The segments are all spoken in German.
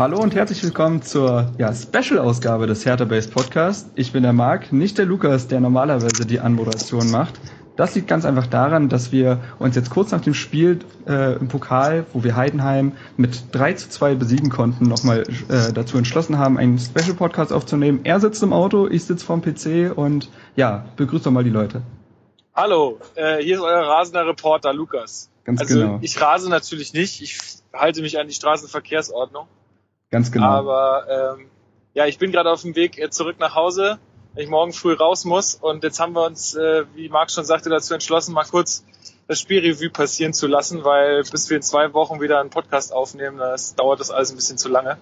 Hallo und herzlich willkommen zur ja, Special-Ausgabe des Hertha Base Podcast. Ich bin der Marc, nicht der Lukas, der normalerweise die Anmoderation macht. Das liegt ganz einfach daran, dass wir uns jetzt kurz nach dem Spiel äh, im Pokal, wo wir Heidenheim mit 3 zu 2 besiegen konnten, nochmal äh, dazu entschlossen haben, einen Special-Podcast aufzunehmen. Er sitzt im Auto, ich sitze vorm PC und ja, begrüßt doch mal die Leute. Hallo, äh, hier ist euer rasender Reporter Lukas. Ganz also genau. ich rase natürlich nicht, ich halte mich an die Straßenverkehrsordnung. Ganz genau. Aber ähm, ja, ich bin gerade auf dem Weg äh, zurück nach Hause, weil ich morgen früh raus muss. Und jetzt haben wir uns, äh, wie Marc schon sagte, dazu entschlossen, mal kurz das Spielrevue passieren zu lassen, weil bis wir in zwei Wochen wieder einen Podcast aufnehmen, das dauert das alles ein bisschen zu lange.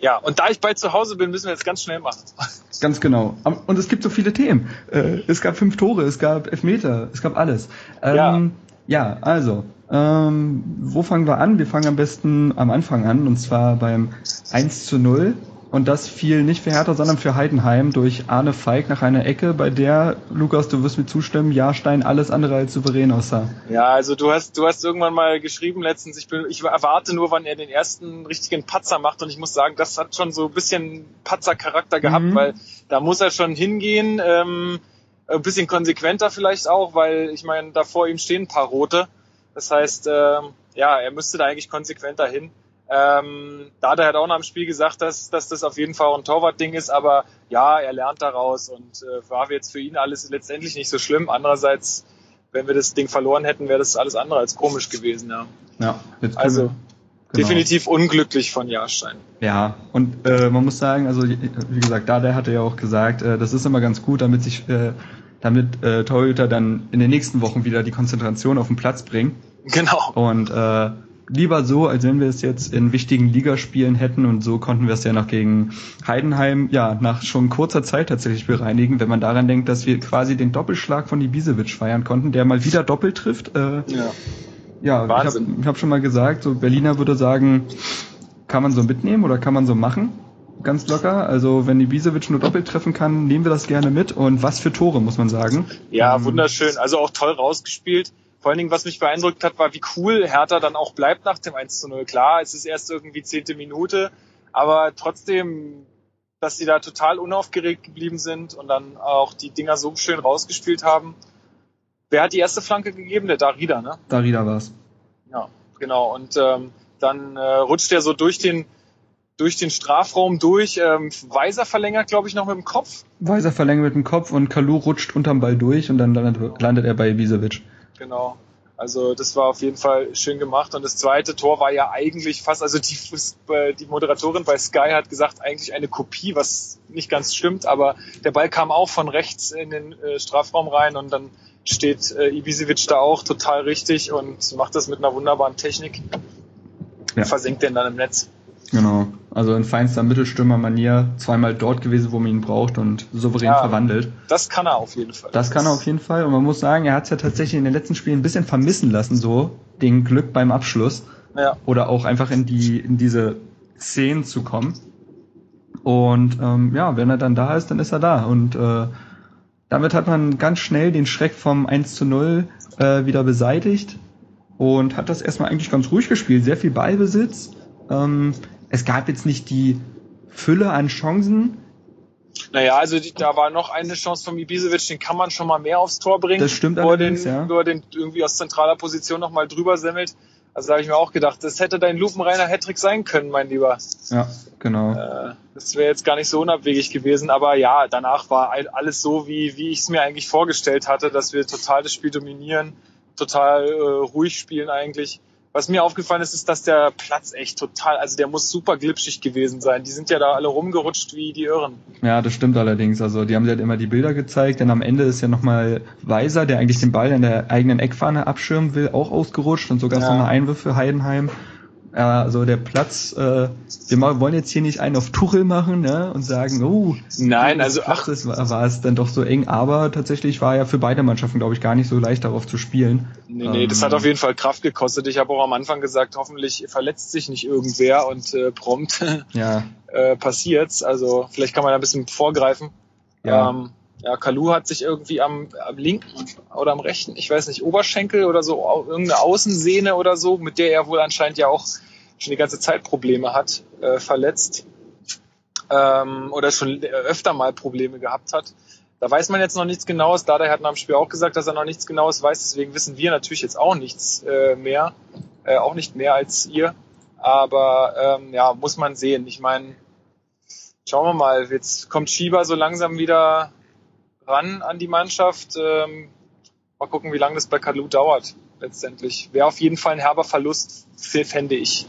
Ja, und da ich bald zu Hause bin, müssen wir jetzt ganz schnell machen. Ganz genau. Und es gibt so viele Themen. Äh, es gab fünf Tore, es gab Elfmeter, es gab alles. Ähm, ja. also, ähm, wo fangen wir an? Wir fangen am besten am Anfang an, und zwar beim 1 zu 0. Und das fiel nicht für Hertha, sondern für Heidenheim durch Arne Feig nach einer Ecke, bei der, Lukas, du wirst mir zustimmen, Jahrstein alles andere als souverän aussah. Ja, also du hast, du hast irgendwann mal geschrieben letztens, ich, bin, ich erwarte nur, wann er den ersten richtigen Patzer macht und ich muss sagen, das hat schon so ein bisschen Patzer-Charakter gehabt, Mhm. weil da muss er schon hingehen, ähm, ein bisschen konsequenter vielleicht auch, weil ich meine, da vor ihm stehen ein paar Rote. Das heißt, ähm, ja, er müsste da eigentlich konsequenter hin. Ähm, da hat er halt auch nach dem Spiel gesagt, dass, dass das auf jeden Fall auch ein Torwartding ist, aber ja, er lernt daraus und äh, war jetzt für ihn alles letztendlich nicht so schlimm. Andererseits, wenn wir das Ding verloren hätten, wäre das alles andere als komisch gewesen, ja. Ja, jetzt Also genau. definitiv unglücklich von Jahrstein. Ja, und äh, man muss sagen, also wie gesagt, da der hatte ja auch gesagt, äh, das ist immer ganz gut, damit sich, äh, damit äh, Torhüter dann in den nächsten Wochen wieder die Konzentration auf den Platz bringen. Genau. Und äh, lieber so, als wenn wir es jetzt in wichtigen Ligaspielen hätten und so konnten wir es ja noch gegen Heidenheim ja nach schon kurzer Zeit tatsächlich bereinigen, wenn man daran denkt, dass wir quasi den Doppelschlag von Ibisevic feiern konnten, der mal wieder doppelt trifft. Äh, Ja. ja, Wahnsinn. ich habe hab schon mal gesagt, so Berliner würde sagen, kann man so mitnehmen oder kann man so machen? Ganz locker. Also wenn Ibisevic nur doppelt treffen kann, nehmen wir das gerne mit. Und was für Tore, muss man sagen. Ja, Ähm, wunderschön. Also auch toll rausgespielt. Vor allen Dingen, was mich beeindruckt hat, war, wie cool Hertha dann auch bleibt nach dem 1 zu 0. Klar, es ist erst irgendwie zehnte Minute, aber trotzdem, dass sie da total unaufgeregt geblieben sind und dann auch die Dinger so schön rausgespielt haben. Wer hat die erste Flanke gegeben? Der Darida, ne? Darida war's. Ja, genau. Und ähm, dann äh, rutscht er so durch den durch den Strafraum durch. Ähm, Weiser verlängert, glaube ich, noch mit dem Kopf. Weiser verlängert mit dem Kopf und Kalu rutscht unterm Ball durch und dann landet, landet er bei Ibisevic. Genau. Also das war auf jeden Fall schön gemacht. Und das zweite Tor war ja eigentlich fast, also die, äh, die Moderatorin bei Sky hat gesagt, eigentlich eine Kopie, was nicht ganz stimmt, aber der Ball kam auch von rechts in den äh, Strafraum rein und dann steht äh, Ibisevic da auch total richtig und macht das mit einer wunderbaren Technik. Ja. Versenkt den dann im Netz. Genau. Also in feinster Mittelstürmer-Manier zweimal dort gewesen, wo man ihn braucht und souverän Ja. verwandelt. Das kann er auf jeden Fall. Das kann er auf jeden Fall. Und man muss sagen, er hat es ja tatsächlich in den letzten Spielen ein bisschen vermissen lassen, so den Glück beim Abschluss. Ja. Oder auch einfach in die, in diese Szenen zu kommen. Und ähm, ja, wenn er dann da ist, dann ist er da. Und äh, damit hat man ganz schnell den Schreck vom 1 zu 0 äh, wieder beseitigt und hat das erstmal eigentlich ganz ruhig gespielt. Sehr viel Ballbesitz. Ähm, es gab jetzt nicht die Fülle an Chancen. Naja, also die, da war noch eine Chance von Ibisevic, den kann man schon mal mehr aufs Tor bringen. Das stimmt wo er den, allerdings, ja. wo er den irgendwie aus zentraler Position noch mal drüber semmelt. Also da habe ich mir auch gedacht, das hätte dein lupenreiner Hattrick sein können, mein Lieber. Ja, genau. Äh, das wäre jetzt gar nicht so unabwegig gewesen, aber ja, danach war all- alles so, wie, wie ich es mir eigentlich vorgestellt hatte, dass wir total das Spiel dominieren, total äh, ruhig spielen eigentlich. Was mir aufgefallen ist, ist, dass der Platz echt total, also der muss super glitschig gewesen sein. Die sind ja da alle rumgerutscht wie die Irren. Ja, das stimmt allerdings. Also die haben halt immer die Bilder gezeigt, denn am Ende ist ja nochmal Weiser, der eigentlich den Ball in der eigenen Eckfahne abschirmen will, auch ausgerutscht und sogar Ja. so eine Einwürfe Heidenheim. Ja, also der Platz, äh, wir wollen jetzt hier nicht einen auf Tuchel machen ne, und sagen, oh, Nein, also ach, Platzes war, war es dann doch so eng, aber tatsächlich war ja für beide Mannschaften, glaube ich, gar nicht so leicht darauf zu spielen. nee, nee, das Ähm, hat auf jeden Fall Kraft gekostet. Ich habe auch am Anfang gesagt, hoffentlich verletzt sich nicht irgendwer und äh, prompt Ja, äh, passiert's. Also vielleicht kann man da ein bisschen vorgreifen. Ja. Ähm, ja, Kalu hat sich irgendwie am, am linken oder am rechten, ich weiß nicht, Oberschenkel oder so, irgendeine Außensehne oder so, mit der er wohl anscheinend ja auch schon die ganze Zeit Probleme hat, äh, verletzt. Ähm, oder schon öfter mal Probleme gehabt hat. Da weiß man jetzt noch nichts Genaues. Dada hat nach dem Spiel auch gesagt, dass er noch nichts Genaues weiß. Deswegen wissen wir natürlich jetzt auch nichts äh, mehr. Äh, auch nicht mehr als ihr. Aber ähm, ja, muss man sehen. Ich meine, schauen wir mal. Jetzt kommt Schieber so langsam wieder ran an die Mannschaft. Ähm, mal gucken, wie lange das bei Kalu dauert letztendlich. Wäre auf jeden Fall ein herber Verlust, fände ich.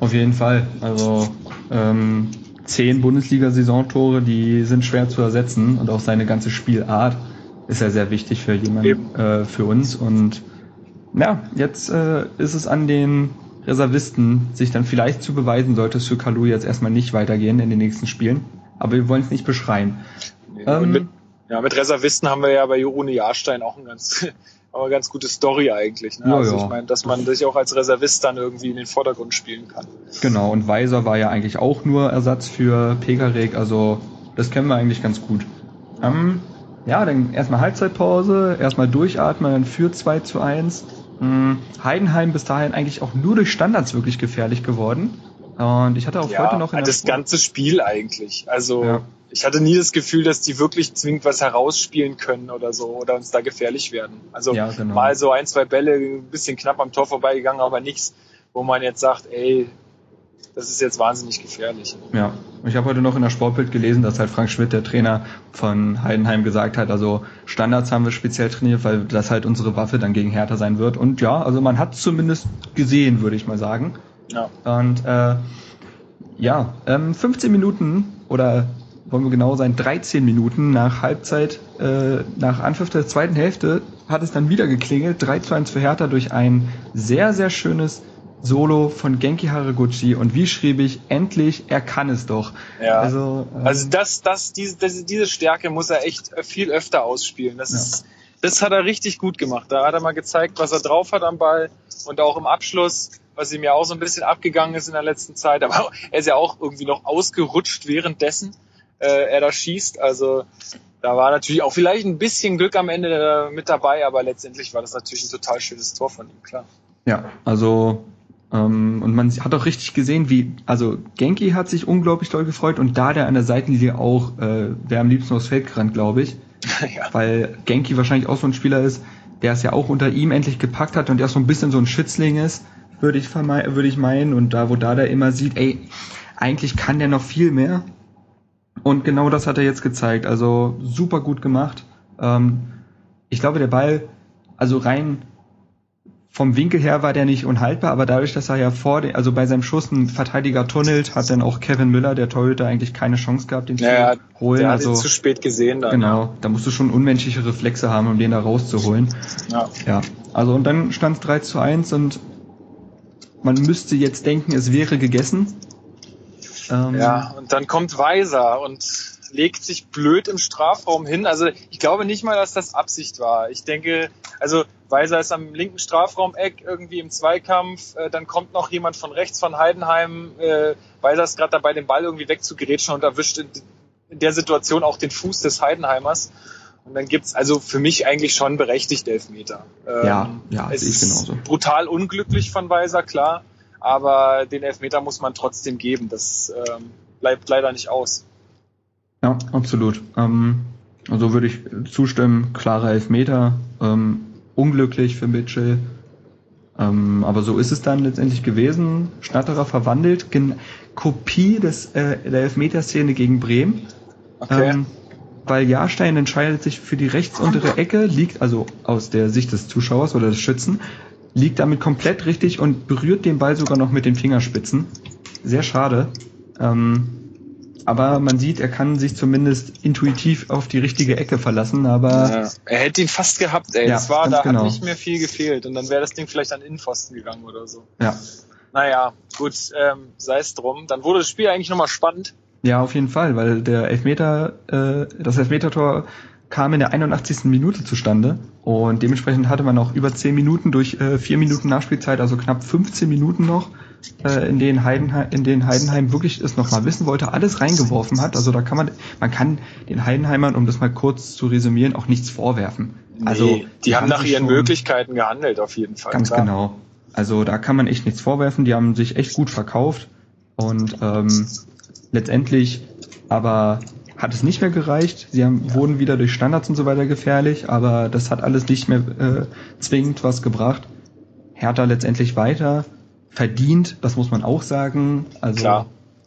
auf jeden Fall. Also ähm, zehn Bundesliga-Saisontore, die sind schwer zu ersetzen und auch seine ganze Spielart ist ja sehr wichtig für jemanden, äh, für uns. Und ja, jetzt äh, ist es an den Reservisten, sich dann vielleicht zu beweisen, sollte es für Kalu jetzt erstmal nicht weitergehen in den nächsten Spielen. Aber wir wollen es nicht beschreien. Ähm, Und mit, ja, mit Reservisten haben wir ja bei Rune Jahrstein auch ein ganz, auch eine ganz gute Story eigentlich. Ne? Ja, also ich meine, dass man sich auch als Reservist dann irgendwie in den Vordergrund spielen kann. Genau, und Weiser war ja eigentlich auch nur Ersatz für Pekarek, also das kennen wir eigentlich ganz gut. Ähm, ja, dann erstmal Halbzeitpause, erstmal durchatmen, dann für 2 zu 1. Hm, Heidenheim bis dahin eigentlich auch nur durch Standards wirklich gefährlich geworden. Und ich hatte auch ja, heute noch in der das ganze Spiel eigentlich. Also Ja. Ich hatte nie das Gefühl, dass die wirklich zwingend was herausspielen können oder so oder uns da gefährlich werden. Also Ja, genau. mal so ein, zwei Bälle, ein bisschen knapp am Tor vorbeigegangen, aber nichts, wo man jetzt sagt, ey, das ist jetzt wahnsinnig gefährlich. Ja, ich habe heute noch in der Sportbild gelesen, dass halt Frank Schmidt, der Trainer von Heidenheim, gesagt hat, also Standards haben wir speziell trainiert, weil das halt unsere Waffe dann gegen Hertha sein wird. Und ja, also man hat zumindest gesehen, würde ich mal sagen. Ja. Und äh, ja, ähm, 15 Minuten oder wollen wir genau sein, 13 Minuten nach Halbzeit, äh, nach Anpfiff der zweiten Hälfte hat es dann wieder geklingelt. 3 zu 1 für Hertha durch ein sehr, sehr schönes Solo von Genki Haraguchi. Und wie schrieb ich, endlich, er kann es doch. Ja. Also, äh, Also das, das, diese, das, diese Stärke muss er echt viel öfter ausspielen. Das Ja. ist, das hat er richtig gut gemacht. Da hat er mal gezeigt, was er drauf hat am Ball und auch im Abschluss, was ihm ja auch so ein bisschen abgegangen ist in der letzten Zeit. Aber er ist ja auch irgendwie noch ausgerutscht währenddessen äh, er da schießt. Also da war natürlich auch vielleicht ein bisschen Glück am Ende äh, mit dabei, aber letztendlich war das natürlich ein total schönes Tor von ihm, klar. Ja, also ähm, und man hat auch richtig gesehen, wie also Genki hat sich unglaublich doll gefreut und da der an der Seitenlinie auch äh, wäre am liebsten aufs Feld gerannt, glaube ich, ja. weil Genki wahrscheinlich auch so ein Spieler ist, der es ja auch unter ihm endlich gepackt hat und der so ein bisschen so ein Schützling ist, würde ich würde ich meinen und da wo da der immer sieht, ey, eigentlich kann der noch viel mehr und genau das hat er jetzt gezeigt, also super gut gemacht. Ähm, ich glaube, der Ball, also rein vom Winkel her war der nicht unhaltbar, aber dadurch, dass er ja vor, den, also bei seinem Schuss einen Verteidiger tunnelt, hat dann auch Kevin Müller, der Torhüter, eigentlich keine Chance gehabt, den Ja, zu holen. Der hat Also ihn zu spät gesehen dann. genau, da musst du schon unmenschliche Reflexe haben, um den da rauszuholen. Ja. Ja, also und dann stand es 3 zu 1 und man müsste jetzt denken, es wäre gegessen. Ähm, Ja, und dann kommt Weiser und legt sich blöd im Strafraum hin. Also ich glaube nicht mal, dass das Absicht war. Ich denke, also Weiser ist am linken Strafraumeck irgendwie im Zweikampf. Äh, dann kommt noch jemand von rechts von Heidenheim. Äh, Weiser ist gerade dabei, den Ball irgendwie wegzugrätschen und erwischt in, in der Situation auch den Fuß des Heidenheimers. Und dann gibt's also für mich eigentlich schon berechtigt Elfmeter. Ähm, Ja, ja, es ist genauso. brutal unglücklich von Weiser, klar. Aber den Elfmeter muss man trotzdem geben. Das ähm, bleibt leider nicht aus. Ja, absolut. Ähm, also würde ich zustimmen, klarer Elfmeter, ähm, unglücklich für Mitchell. Ähm, aber so ist es dann letztendlich gewesen. Schnatterer verwandelt, Gen Kopie des, äh, der Elfmeterszene gegen Bremen. Okay. Ähm, weil Jahrstein entscheidet sich für die rechtsuntere Ecke, liegt also aus der Sicht des Zuschauers oder des Schützen, liegt damit komplett richtig und berührt den Ball sogar noch mit den Fingerspitzen. Sehr schade. Ähm, aber man sieht, er kann sich zumindest intuitiv auf die richtige Ecke verlassen, aber Ja, er hätte ihn fast gehabt, ey. Ja, das war, da genau. hat nicht mehr viel gefehlt. Und dann wäre das Ding vielleicht an Innenpfosten gegangen oder so. ja. Naja, gut, ähm, sei es drum. Dann wurde das Spiel eigentlich nochmal spannend. Ja, auf jeden Fall, weil der Elfmeter, äh, das Elfmetertor kam in der 81. Minute zustande und dementsprechend hatte man auch über 10 Minuten durch äh, 4 Minuten Nachspielzeit, also knapp 15 Minuten noch, äh, in denen Heidenheim, in denen Heidenheim wirklich es nochmal wissen wollte, alles reingeworfen hat. Also da kann man, man kann den Heidenheimern, um das mal kurz zu resümieren, auch nichts vorwerfen. Also Nee, die haben nach ihren Möglichkeiten gehandelt, auf jeden Fall. Ganz klar. genau. Also da kann man echt nichts vorwerfen. Die haben sich echt gut verkauft und ähm, letztendlich aber hat es nicht mehr gereicht. Sie haben, wurden wieder durch Standards und so weiter gefährlich, aber das hat alles nicht mehr äh, zwingend was gebracht. Hertha letztendlich weiter verdient, das muss man auch sagen. Also Klar.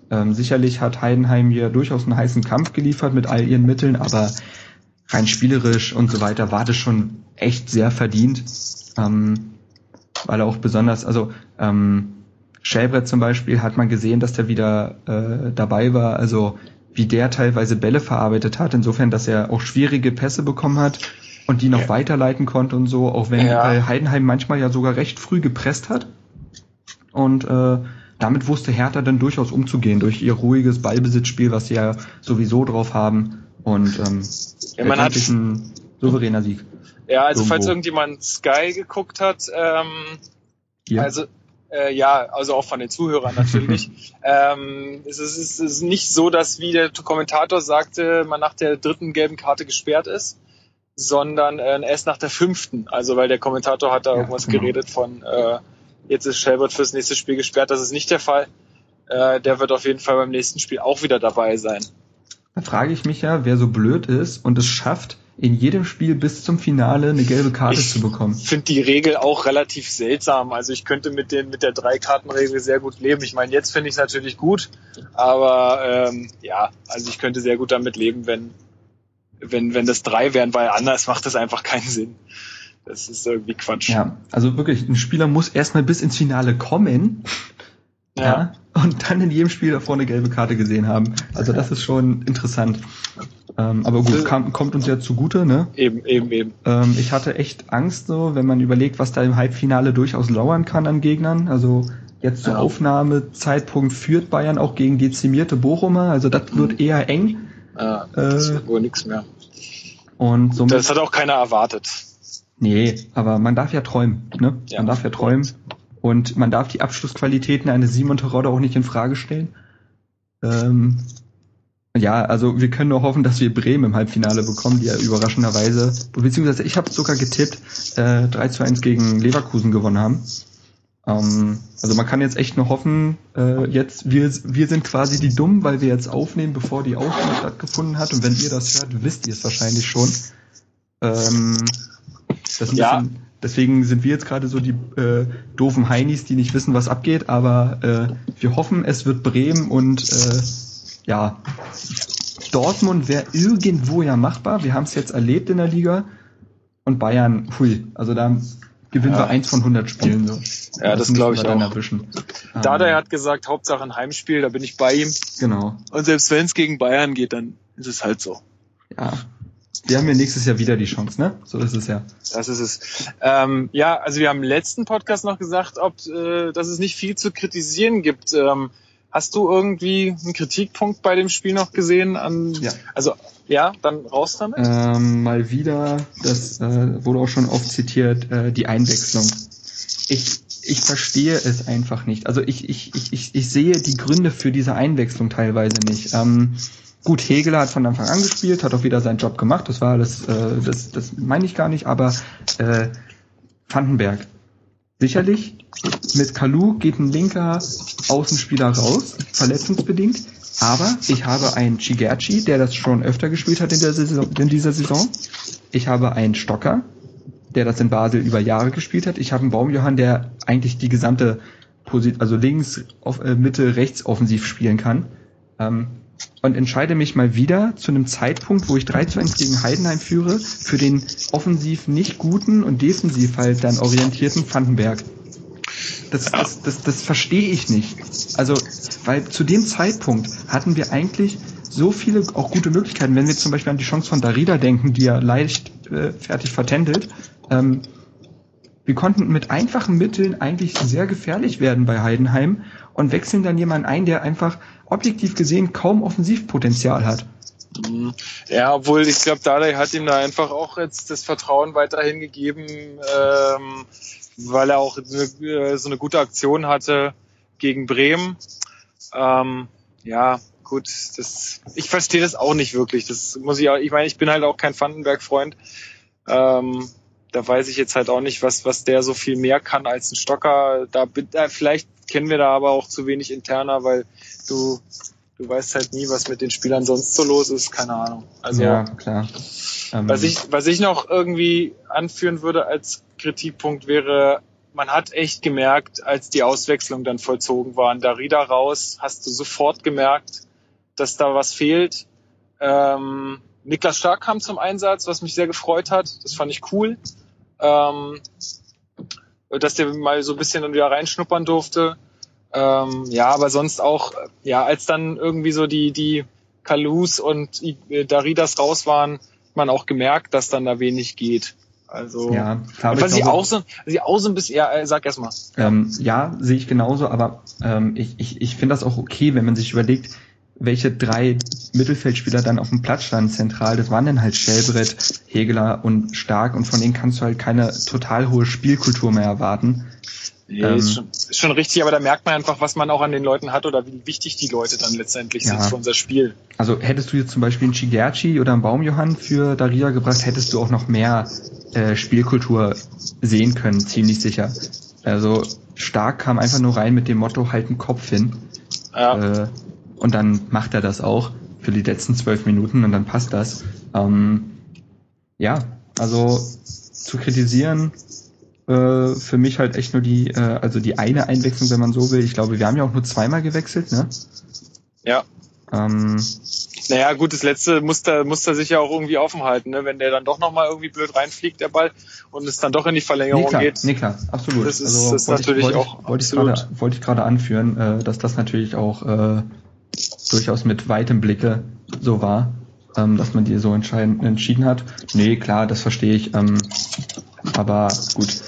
Ähm, sicherlich hat Heidenheim hier durchaus einen heißen Kampf geliefert mit all ihren Mitteln, aber rein spielerisch und so weiter war das schon echt sehr verdient. Ähm, weil er auch besonders, also ähm, Schäbrett zum Beispiel hat man gesehen, dass der wieder äh, dabei war, also wie der teilweise Bälle verarbeitet hat, insofern, dass er auch schwierige Pässe bekommen hat und die noch Ja. weiterleiten konnte und so, auch wenn Ja. äh, Heidenheim manchmal ja sogar recht früh gepresst hat. Und äh, damit wusste Hertha dann durchaus umzugehen, durch ihr ruhiges Ballbesitzspiel, was sie ja sowieso drauf haben. Und ähm, Ja, man hat- ein souveräner Sieg. Ja, also falls Irgendwo. irgendjemand Sky geguckt hat, ähm, Hier. also äh, ja, also auch von den Zuhörern natürlich. ähm, es, ist, es ist nicht so, dass wie der Kommentator sagte, man nach der dritten gelben Karte gesperrt ist, sondern äh, erst nach der fünften. Also weil der Kommentator hat da Ja, irgendwas genau. geredet von äh, jetzt ist Shelbert fürs nächste Spiel gesperrt. Das ist nicht der Fall. Äh, der wird auf jeden Fall beim nächsten Spiel auch wieder dabei sein. Da frage ich mich ja, wer so blöd ist und es schafft, in jedem Spiel bis zum Finale eine gelbe Karte Ich zu bekommen. finde die Regel auch relativ seltsam. Also ich könnte mit den mit der Drei-Karten-Regel sehr gut leben. Ich meine, jetzt finde ich es natürlich gut, aber ähm, ja, also ich könnte sehr gut damit leben, wenn wenn wenn das drei wären, weil anders macht das einfach keinen Sinn. Das ist irgendwie Quatsch. Ja, also wirklich, ein Spieler muss erstmal bis ins Finale kommen Ja. ja. Und dann in jedem Spiel davor eine gelbe Karte gesehen haben. Also das ist schon interessant. Ähm, aber gut, kam, kommt uns ja zugute, ne? Eben, eben, eben. Ähm, ich hatte echt Angst so, wenn man überlegt, was da im Halbfinale durchaus lauern kann an Gegnern. Also jetzt zur Ja. Aufnahmezeitpunkt führt Bayern auch gegen dezimierte Bochumer. Also das wird eher eng. Ja, das Äh, wird wohl nichts mehr. Und somit Das hat auch keiner erwartet. Nee, aber man darf ja träumen, ne? Ja. Man darf ja träumen. Und man darf die Abschlussqualitäten eines Simon Terodde auch nicht in Frage stellen. Ähm, ja, also wir können nur hoffen, dass wir Bremen im Halbfinale bekommen, die ja überraschenderweise, beziehungsweise ich habe sogar getippt, äh, 3 zu 1 gegen Leverkusen gewonnen haben. Ähm, also man kann jetzt echt nur hoffen, äh, jetzt, wir, wir sind quasi die Dummen, weil wir jetzt aufnehmen, bevor die Ausstellung stattgefunden hat. Und wenn ihr das hört, wisst ihr es wahrscheinlich schon. Ähm, das sind Ja. bisschen, deswegen sind wir jetzt gerade so die äh, doofen Heinis, die nicht wissen, was abgeht, aber äh, wir hoffen, es wird Bremen und äh, ja, Dortmund wäre irgendwo ja machbar. Wir haben es jetzt erlebt in der Liga. Und Bayern, hui, also da gewinnen Ja. wir eins von 100 Spielen. So. Ja, das müssen glaub wir ich dann auch. Erwischen. Dada Ähm, hat gesagt, Hauptsache ein Heimspiel, da bin ich bei ihm. Genau, Und selbst wenn es gegen Bayern geht, dann ist es halt so. ja. Wir haben ja nächstes Jahr wieder die Chance, ne? So ist es ja. Das ist es. Ähm, ja, also wir haben im letzten Podcast noch gesagt, ob, äh, dass es nicht viel zu kritisieren gibt. Ähm, hast du irgendwie einen Kritikpunkt bei dem Spiel noch gesehen? An, Ja. Also ja, dann raus damit. Ähm, mal wieder, das äh, wurde auch schon oft zitiert, äh, die Einwechslung. Ich, ich verstehe es einfach nicht. Also ich, ich, ich, ich, ich sehe die Gründe für diese Einwechslung teilweise nicht. Ähm, gut, Hegel hat von Anfang an gespielt, hat auch wieder seinen Job gemacht, das war alles, äh, das, das meine ich gar nicht, aber äh, Vandenberg. Sicherlich, mit Kalu geht ein linker Außenspieler raus, verletzungsbedingt. Aber ich habe einen Chigerci, der das schon öfter gespielt hat in, der Saison, in dieser Saison. Ich habe einen Stocker, der das in Basel über Jahre gespielt hat. Ich habe einen Baumjohann, der eigentlich die gesamte Position, also links, auf, äh, Mitte, rechts offensiv spielen kann. Ähm, und entscheide mich mal wieder zu einem Zeitpunkt, wo ich 3 zu 1 gegen Heidenheim führe, für den offensiv nicht guten und defensiv halt dann orientierten Vandenberg. Das, das, das, das verstehe ich nicht. Also, weil zu dem Zeitpunkt hatten wir eigentlich so viele auch gute Möglichkeiten, wenn wir zum Beispiel an die Chance von Darida denken, die ja leicht äh, fertig vertändelt. Ähm, wir konnten mit einfachen Mitteln eigentlich sehr gefährlich werden bei Heidenheim und wechseln dann jemanden ein, der einfach objektiv gesehen kaum Offensivpotenzial hat. Mhm. Ja, obwohl ich glaube, Dardai hat ihm da einfach auch jetzt das Vertrauen weiterhin gegeben, ähm, weil er auch eine, äh, so eine gute Aktion hatte gegen Bremen. Ähm, ja, gut, das, ich verstehe das auch nicht wirklich. Das muss ich auch, ich meine, ich bin halt auch kein Vandenberg-Freund. Ähm, da weiß ich jetzt halt auch nicht, was, was der so viel mehr kann als ein Stocker. Da, da vielleicht kennen wir da aber auch zu wenig interner, weil du, du weißt halt nie, was mit den Spielern sonst so los ist. Keine Ahnung. Also, ja, klar. Ähm, was ich, was ich noch irgendwie anführen würde als Kritikpunkt wäre, man hat echt gemerkt, als die Auswechslung dann vollzogen waren, da Rieder raus, hast du sofort gemerkt, dass da was fehlt. Ähm, Niklas Stark kam zum Einsatz, was mich sehr gefreut hat. Das fand ich cool. Ähm, dass der mal so ein bisschen dann wieder reinschnuppern durfte. Ähm, ja, aber sonst auch, ja, als dann irgendwie so die, die Kalus und Daridas raus waren, hat man auch gemerkt, dass dann da wenig geht. Also, ja, was sie auch so, sie auch so ein bisschen, ja, äh, sag erst mal. Ähm, ja, sehe ich genauso, aber ähm, ich, ich, ich finde das auch okay, wenn man sich überlegt, welche drei Mittelfeldspieler dann auf dem Platz standen zentral. Das waren dann halt Schellbrett, Hegeler und Stark und von denen kannst du halt keine total hohe Spielkultur mehr erwarten. Nee, ähm, ist, schon, ist schon richtig, aber da merkt man einfach, was man auch an den Leuten hat oder wie wichtig die Leute dann letztendlich ja. sind für unser Spiel. Also hättest du jetzt zum Beispiel einen Chigerci oder einen Baumjohann für Daria gebracht, hättest du auch noch mehr äh, Spielkultur sehen können, ziemlich sicher. Also Stark kam einfach nur rein mit dem Motto, halt den Kopf hin. Ja. Äh, und dann macht er das auch für die letzten zwölf Minuten und dann passt das. Ähm, ja, also zu kritisieren äh, für mich halt echt nur die, äh, also die eine Einwechslung, wenn man so will. Ich glaube, wir haben ja auch nur zweimal gewechselt, ne? Ja. Ähm, naja, gut, das letzte muss da, muss da sich ja auch irgendwie offen halten, ne? wenn der dann doch nochmal irgendwie blöd reinfliegt, der Ball, und es dann doch in die Verlängerung nee, klar, geht. Nee, klar, absolut. Das ist, also, das ist natürlich ich, auch wollte ich, wollte ich, wollte ich gerade anführen, äh, dass das natürlich auch äh, durchaus mit weitem Blicke so war, ähm, dass man die so entschieden hat. Nee, klar, das verstehe ich. Ähm, aber gut.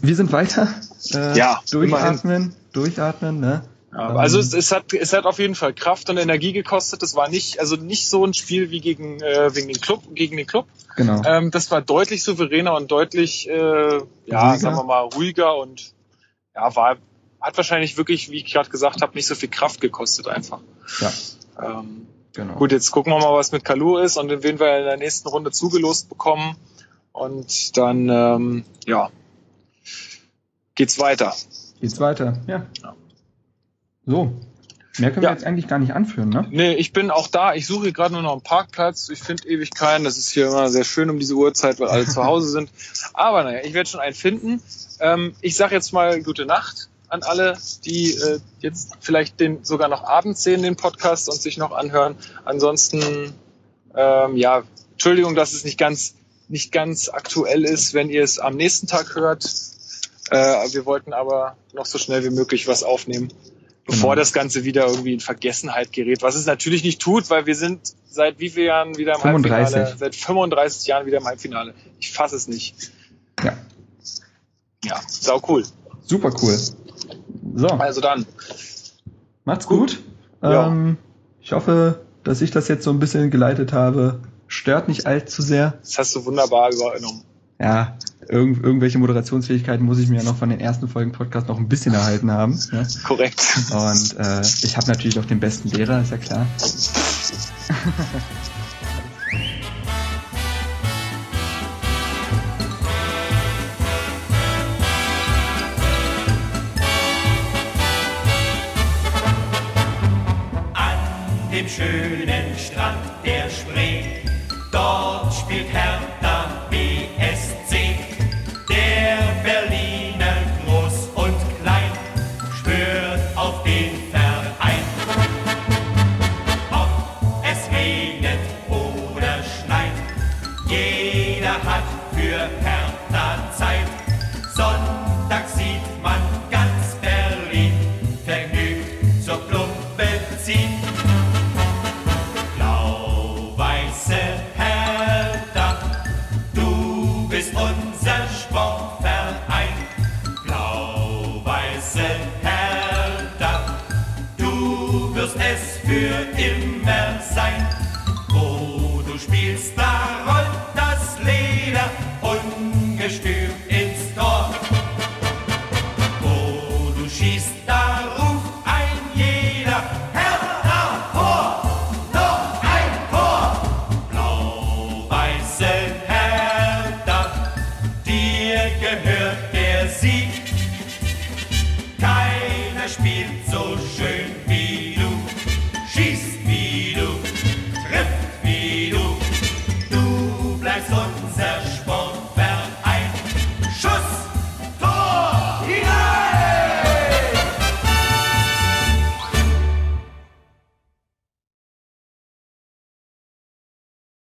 Wir sind weiter. Äh, ja, durchatmen, immerhin. durchatmen, ne? Ja, also es, es, hat, es hat auf jeden Fall Kraft und Energie gekostet. Das war nicht, also nicht so ein Spiel wie gegen, äh, wegen den Club, gegen den Club. Genau. Ähm, das war deutlich souveräner und deutlich, äh, ja, ruhiger. sagen wir mal, ruhiger und ja, war, hat wahrscheinlich wirklich, wie ich gerade gesagt habe, nicht so viel Kraft gekostet einfach. Ja. Ähm, genau. Gut, jetzt gucken wir mal, was mit Kalu ist und wen wir in der nächsten Runde zugelost bekommen. Und dann, ähm, ja, geht's weiter. Geht's weiter, ja. ja. So. Mehr können ja. wir jetzt eigentlich gar nicht anführen, ne? Nee, ich bin auch da. Ich suche gerade nur noch einen Parkplatz. Ich finde ewig keinen. Das ist hier immer sehr schön um diese Uhrzeit, weil alle zu Hause sind. Aber naja, ich werde schon einen finden. Ähm, ich sage jetzt mal gute Nacht an alle, die äh, jetzt vielleicht den sogar noch abends sehen, den Podcast und sich noch anhören. Ansonsten, ähm, ja, Entschuldigung, dass es nicht ganz, nicht ganz aktuell ist, wenn ihr es am nächsten Tag hört. Äh, wir wollten aber noch so schnell wie möglich was aufnehmen, bevor genau. das Ganze wieder irgendwie in Vergessenheit gerät. Was es natürlich nicht tut, weil wir sind seit wie vielen Jahren wieder im 35. Halbfinale? Seit 35 Jahren wieder im Halbfinale. Ich fasse es nicht. Ja. Ja, sau cool. Super cool. So. Also dann. Macht's gut. gut. Ähm, ich hoffe, dass ich das jetzt so ein bisschen geleitet habe. Stört nicht allzu sehr. Das hast du wunderbar übernommen. Ja, irgend, irgendwelche Moderationsfähigkeiten muss ich mir ja noch von den ersten Folgen Podcast noch ein bisschen erhalten haben. Ne? Korrekt. Und äh, ich habe natürlich auch den besten Lehrer, ist ja klar. schönen Strand der